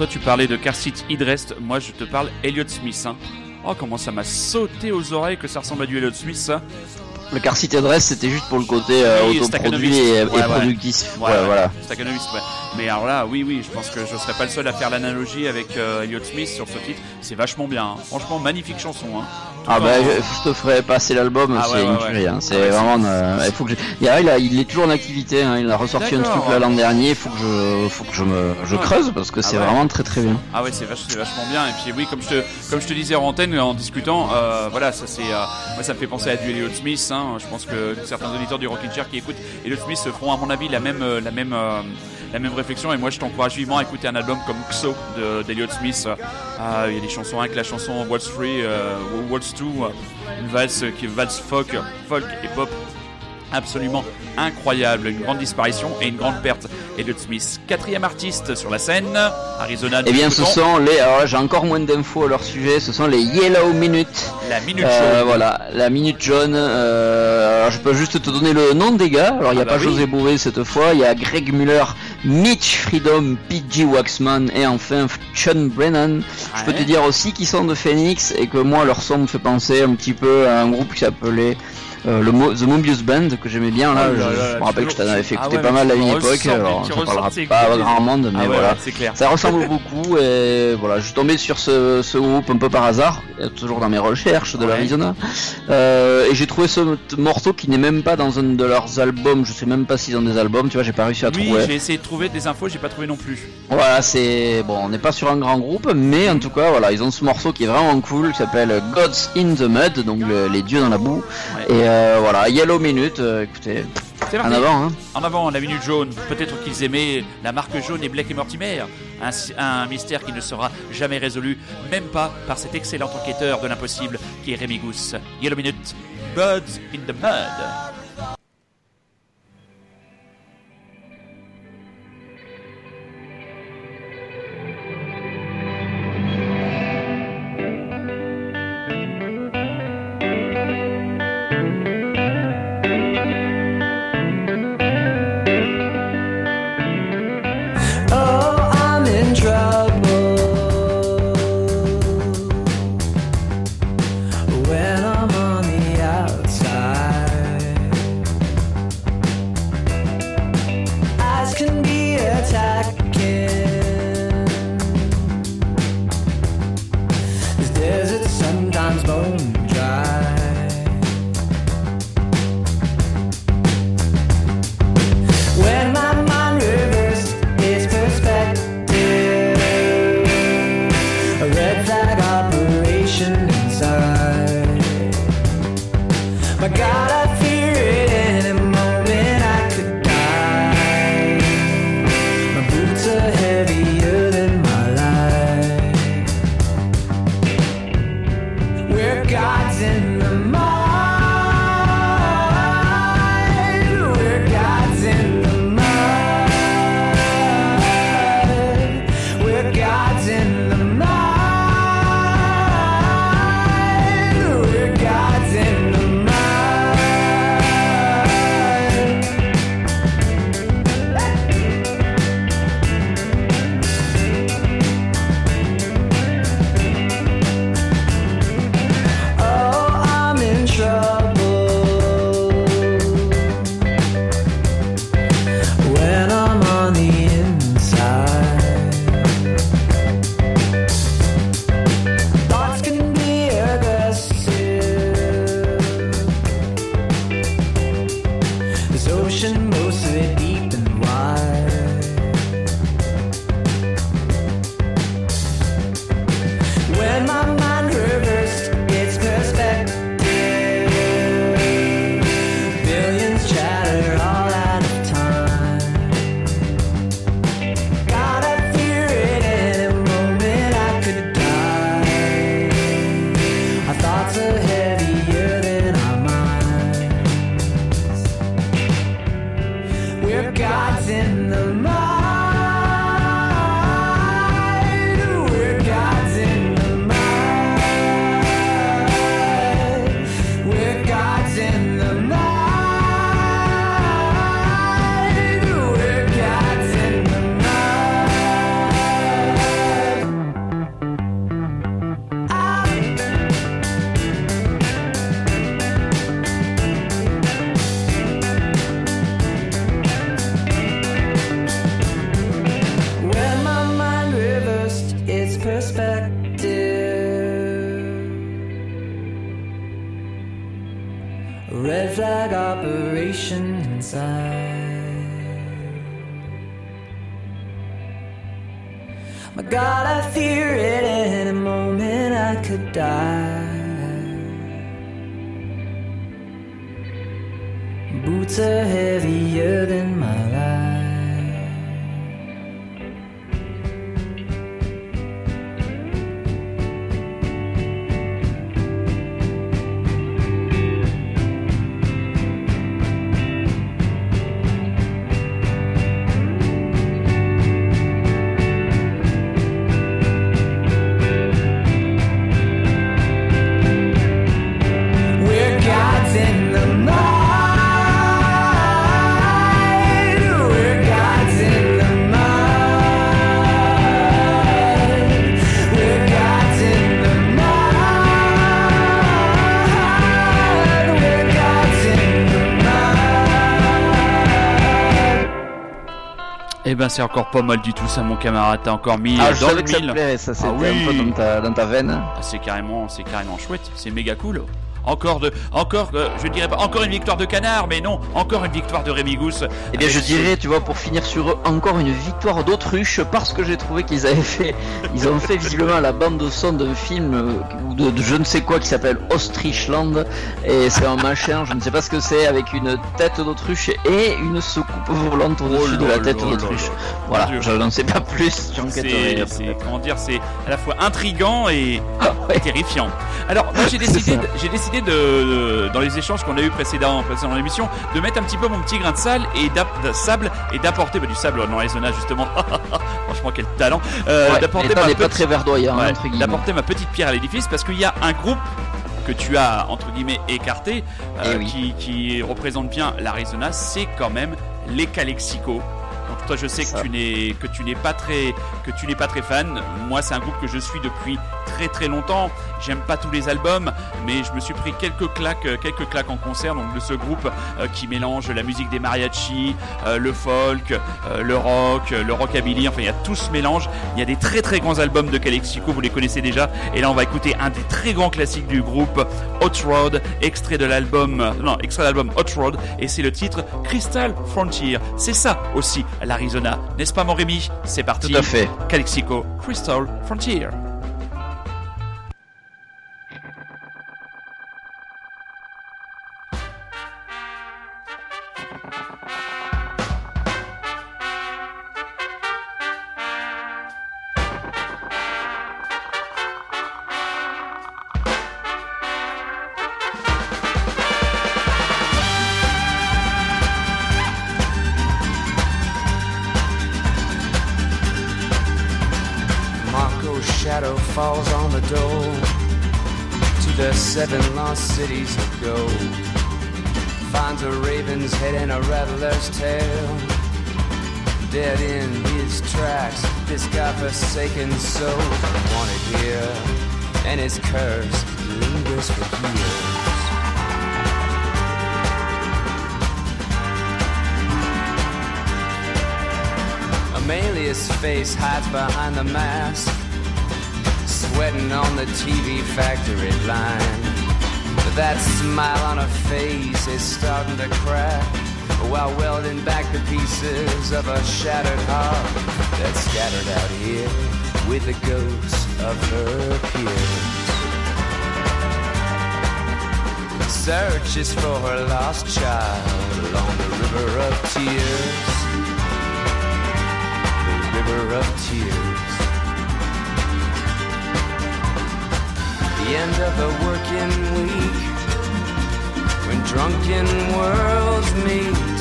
Toi tu parlais de Car Seat Idrest, moi je te parle Elliott Smith. hein. Oh comment ça m'a sauté aux oreilles que ça ressemble à du Elliott Smith ça. Le car seat adresse, c'était juste pour le côté euh, autoproduit et, et Ouais, ouais. productif. Ouais, voilà. ouais. Mais alors là, oui, oui, je pense que je serais pas le seul à faire l'analogie avec euh, Elliott Smith sur ce titre. C'est vachement bien. hein. Franchement, magnifique chanson. Hein. Ah en- bah je, je te ferai passer l'album, Ah c'est ouais, une ouais. tuerie, hein. c'est Ah ouais, vraiment... euh, il faut que je... il, a- il, a- il est toujours en activité, hein. il a ressorti un truc l'an dernier, il faut que je, faut que je me je creuse parce que Ah c'est vraiment très très bien. Ah ouais, c'est vach- c'est vachement bien. Et puis oui, comme je te, comme je te disais en antenne en discutant, euh, voilà, ça c'est, moi ça me fait penser à du Elliott Smith. Je pense que certains auditeurs du Rockin' Chair qui écoutent Elliott Smith feront à mon avis la même, la même, la même réflexion. Et moi, je t'encourage vivement à écouter un album comme XO de d'Elliott Smith. Ah, il y a des chansons avec la chanson What's Free, euh, What's Two, euh, une valse qui est valse folk, folk et pop absolument incroyable, une grande disparition et une grande perte. Elliott Smith, quatrième artiste sur la scène, Arizona. Eh bien ce sont les... Alors là j'ai encore moins d'infos à leur sujet, ce sont les Yellow Minutes. la minute Euh, jaune. voilà, la minute jaune. euh, alors je peux juste te donner le nom des gars. Alors il n'y a Ah bah pas oui. José Bové cette fois, il y a Greg Muller, Mitch Freedom, PG Waxman et enfin Sean Brennan. Je peux te dire aussi qu'ils sont de Phoenix et que moi leur son me fait penser un petit peu à un groupe qui s'appelait euh, le Mo- The Mobius Band que j'aimais bien là. Oh là je, là je là, me rappelle que je t'en avais fait ah écouter ouais, pas mal à une époque. Alors ça parlera pas grand monde, mais Ah ouais, voilà. clair. Ça ressemble beaucoup et voilà, je suis tombé sur ce, ce groupe un peu par hasard, toujours dans mes recherches de Ouais. l'Arizona, euh, et j'ai trouvé ce morceau qui n'est même pas dans un de leurs albums, je sais même pas s'ils ont des albums, tu vois, j'ai pas réussi à Oui, trouver. j'ai essayé de trouver des infos, j'ai pas trouvé non plus. Voilà, c'est bon, on n'est pas sur un grand groupe, mais en tout cas, voilà, ils ont ce morceau qui est vraiment cool, qui s'appelle Gods in the Mud, donc le- les dieux dans la boue, et euh, voilà, Yellow Minute, euh, écoutez, C'est en avant, hein. En avant, la minute jaune. Peut-être qu'ils aimaient la marque jaune et Blake et Mortimer. Un, un mystère qui ne sera jamais résolu, même pas par cet excellent enquêteur de l'impossible qui est Rémi Gousse. Yellow Minute, Buds in the Mud. God, I fear at any moment I could die. C'est encore pas mal du tout ça mon camarade, t'as encore mis Ah, je dans savais le que ça te mille. plairait, ça c'était Ah oui. un peu dans ta, dans ta veine. Ah, c'est carrément, c'est carrément chouette, c'est méga cool. Encore de, encore, euh, je dirais pas, encore une victoire de Canard, mais non, encore une victoire de Rémi Gousse. Eh bien, je dirais, tu vois, pour finir sur eux, encore une victoire d'autruche parce que j'ai trouvé qu'ils avaient fait, ils ont fait visiblement la bande son d'un film euh, ou de, de je ne sais quoi qui s'appelle Ostrichland et c'est un machin, je ne sais pas ce que c'est, avec une tête d'autruche et une soucoupe volante au-dessus Oh de la tête d'autruche. là là. Voilà, Dieu. je n'en sais pas plus, C'est, comment dire, c'est à la fois intrigant et Ah, ouais. terrifiant. Alors, moi, j'ai décidé, j'ai décidé de, de- dans les échanges qu'on a eu précédemment, précédemment dans l'émission, de mettre un petit peu mon petit grain de sable et d'app- de sable et d'apporter bah, du sable dans Arizona justement. Franchement, quel talent. Euh, Ouais, d'apporter ma Ouais, d'apporter ma petite pierre à l'édifice parce qu'il y a un groupe que tu as entre guillemets écarté euh, Eh oui. qui, qui représente bien l'Arizona, c'est quand même les Calexico. Donc toi je sais Ça. que tu n'es que tu n'es pas très que tu n'es pas très fan. Moi c'est un groupe que je suis depuis très très longtemps. J'aime pas tous les albums, mais je me suis pris quelques claques euh, quelques claques en concert donc de ce groupe euh, qui mélange la musique des mariachis, euh, le folk, euh, le rock, le rockabilly. Enfin il y a tout ce mélange. Il y a des très très grands albums de Calexico, vous les connaissez déjà. Et là on va écouter un des très grands classiques du groupe, Hot Rod, extrait de l'album non extrait de l'album Hot Rod et c'est le titre Crystal Frontier. C'est ça aussi l'Arizona, n'est-ce pas mon Rémi? C'est parti. Tout à fait. Calexico, Crystal Frontier. Lost cities of gold. Finds a raven's head and a rattler's tail. Dead in his tracks, this godforsaken soul wanted here, and his curse lingers for years. Amelia's face hides behind the mask, sweating on the TV factory line. That smile on her face is starting to crack while welding back the pieces of a shattered heart that's scattered out here with the ghosts of her peers. Searches for her lost child along the river of tears the river of tears. End of the working week, when drunken worlds meet.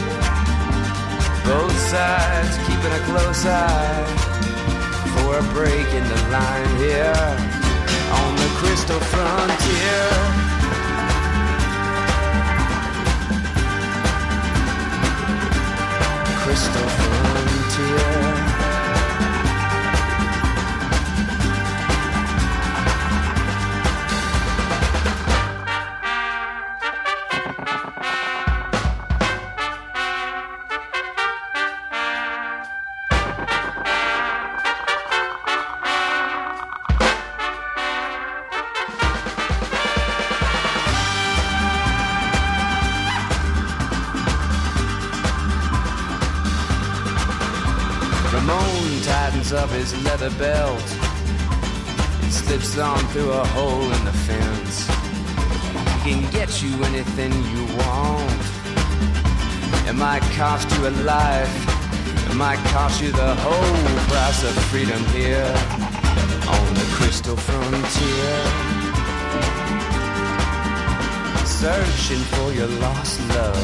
Both sides keeping a close eye for a break in the line here on the crystal frontier. Crystal frontier. Cost life. It might cost you the whole price of freedom here on the crystal frontier. Searching for your lost love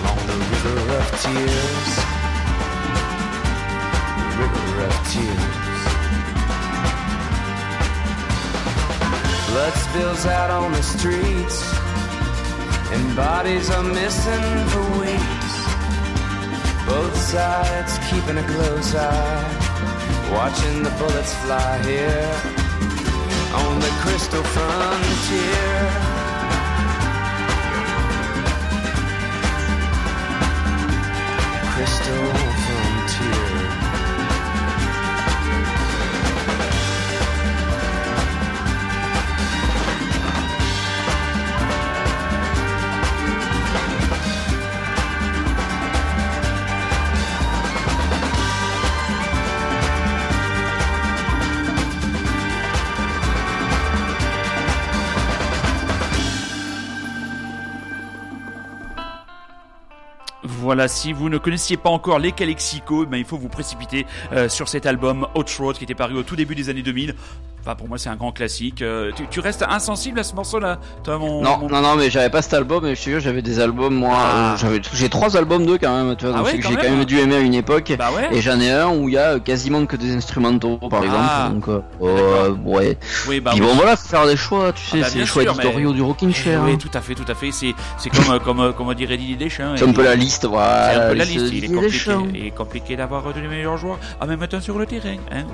along the river of tears. River of tears. Blood spills out on the streets, and bodies are missing for weeks. Both sides keeping a close eye, watching the bullets fly here on the crystal frontier. Crystal Voilà, si vous ne connaissiez pas encore les Calexico, ben, il faut vous précipiter euh, sur cet album Hot Rod qui était paru au tout début des années 2000. Enfin, pour moi, c'est un grand classique. Euh, tu, tu restes insensible à ce morceau-là Toi, mon, Non, mon- non, non, mais j'avais pas cet album, mais je te jure, j'avais des albums, moi. Ah. euh, j'avais- J'ai trois albums d'eux quand même, tu vois, Ah ouais, j'ai quand même. dû aimer à une époque. Bah ouais. Et j'en ai un où il y a quasiment que des instrumentaux, par Ah. exemple. Donc, euh, euh, ouais. Oui, bah Puis oui. bon, voilà, faut faire des choix, tu sais, bah, c'est les choix sûr, mais- éditoriaux du Rocking Chair. Oui, hein. tout à fait, tout à fait. C'est, comme, comme, euh, comme dirait Didier Deschamps. C'est un peu la liste, voilà. C'est un peu la liste Il est compliqué, Deschamps. il est compliqué d'avoir de les meilleurs joueurs en même temps sur le terrain. Hein,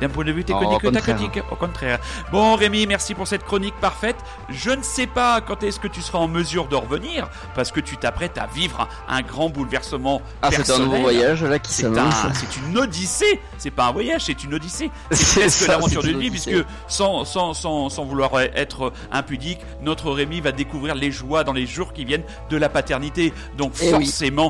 d'un point de vue au technique, tactique. Au contraire. Bon, Rémi, merci pour cette chronique parfaite. Je ne sais pas quand est-ce que tu seras en mesure de revenir parce que tu t'apprêtes à vivre un, grand bouleversement. Ah, c'est un nouveau voyage là qui C'est s'annonce. un- c'est une odyssée. C'est pas un voyage, c'est une odyssée. C'est presque l'aventure d'une une vie, puisque sans, sans, sans, sans vouloir être impudique, notre Rémi va découvrir les joies dans les jours qui viennent de la paternité. Donc Eh oui. forcément,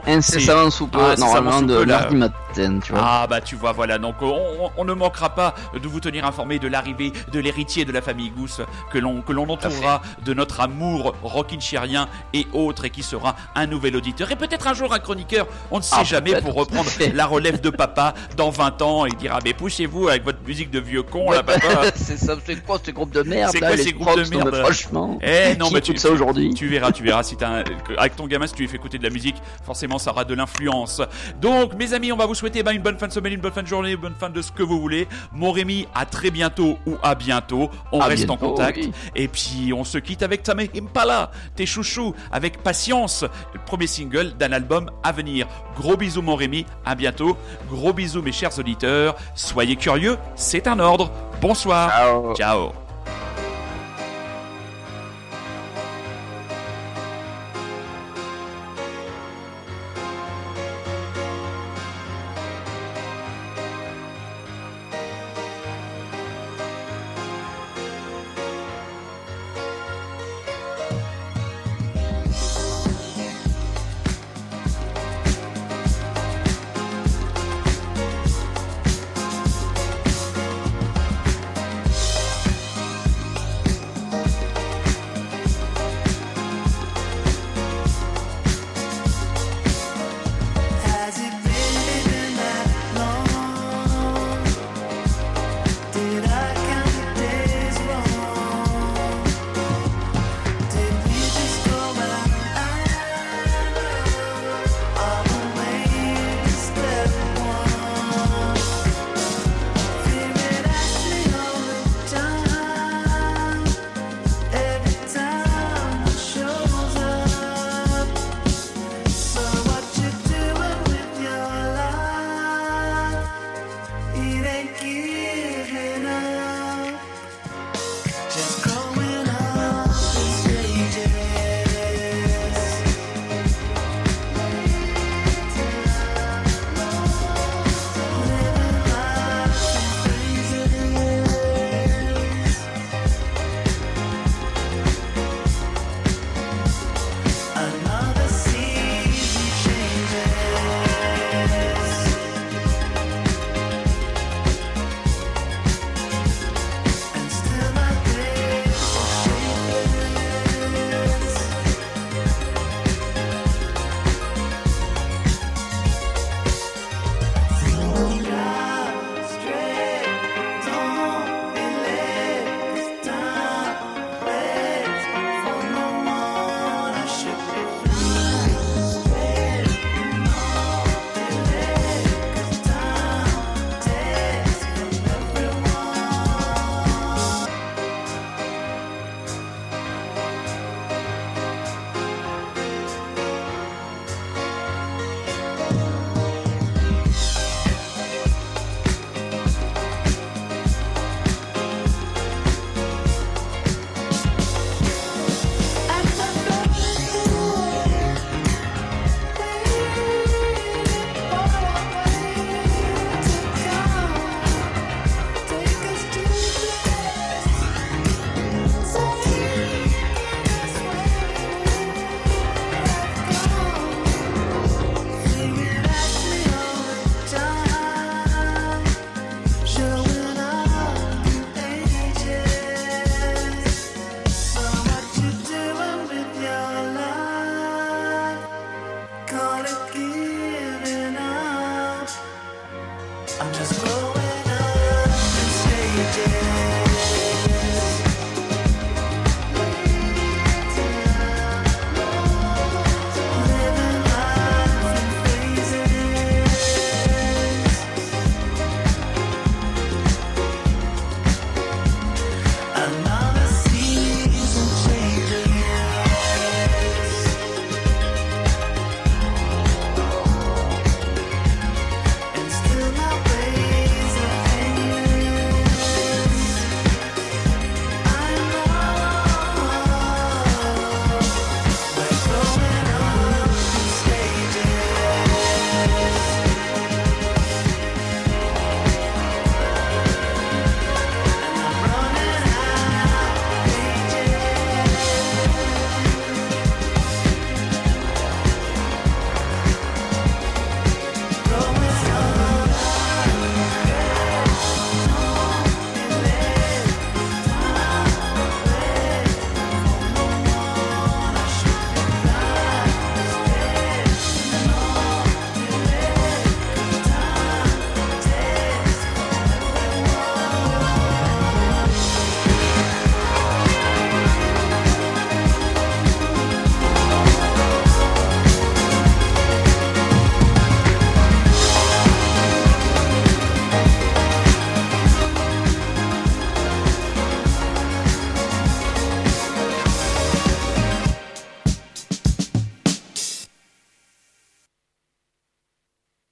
Incessamment sous peu, Ah, incessamment normalement de du matin, tu vois. Ah bah tu vois voilà. Donc on, ne manquera pas de vous tenir informé de l'arrivée de l'héritier de la famille Gousse que l'on que l'on entourera de notre amour rockinchérien et autres et qui sera un nouvel auditeur et peut-être un jour un chroniqueur. On ne sait Ah, jamais peut-être. pour reprendre la relève de papa dans 20 ans et il dira mais poussez-vous avec votre musique de vieux con là papa. C'est ça, c'est quoi ce groupe de merde C'est quoi ces groupes de merde Franchement, Eh non qui mais tu ça aujourd'hui tu verras, tu verras si t'as un- avec ton gamin si tu lui fais écouter de la musique, forcément ça aura de l'influence. Donc mes amis, on va vous souhaiter bah, une bonne fin de semaine, une bonne fin de journée, une bonne fin de ce que vous voulez. Mon Rémi, à très bientôt ou à bientôt. On À reste en contact oui. et puis on se quitte avec Tame Impala, tes chouchous avec patience, le premier single d'un album à venir. Gros bisous mon Rémi, à bientôt. Gros bisous mes chers auditeurs. Soyez curieux, c'est un ordre. Bonsoir. Ciao. Ciao.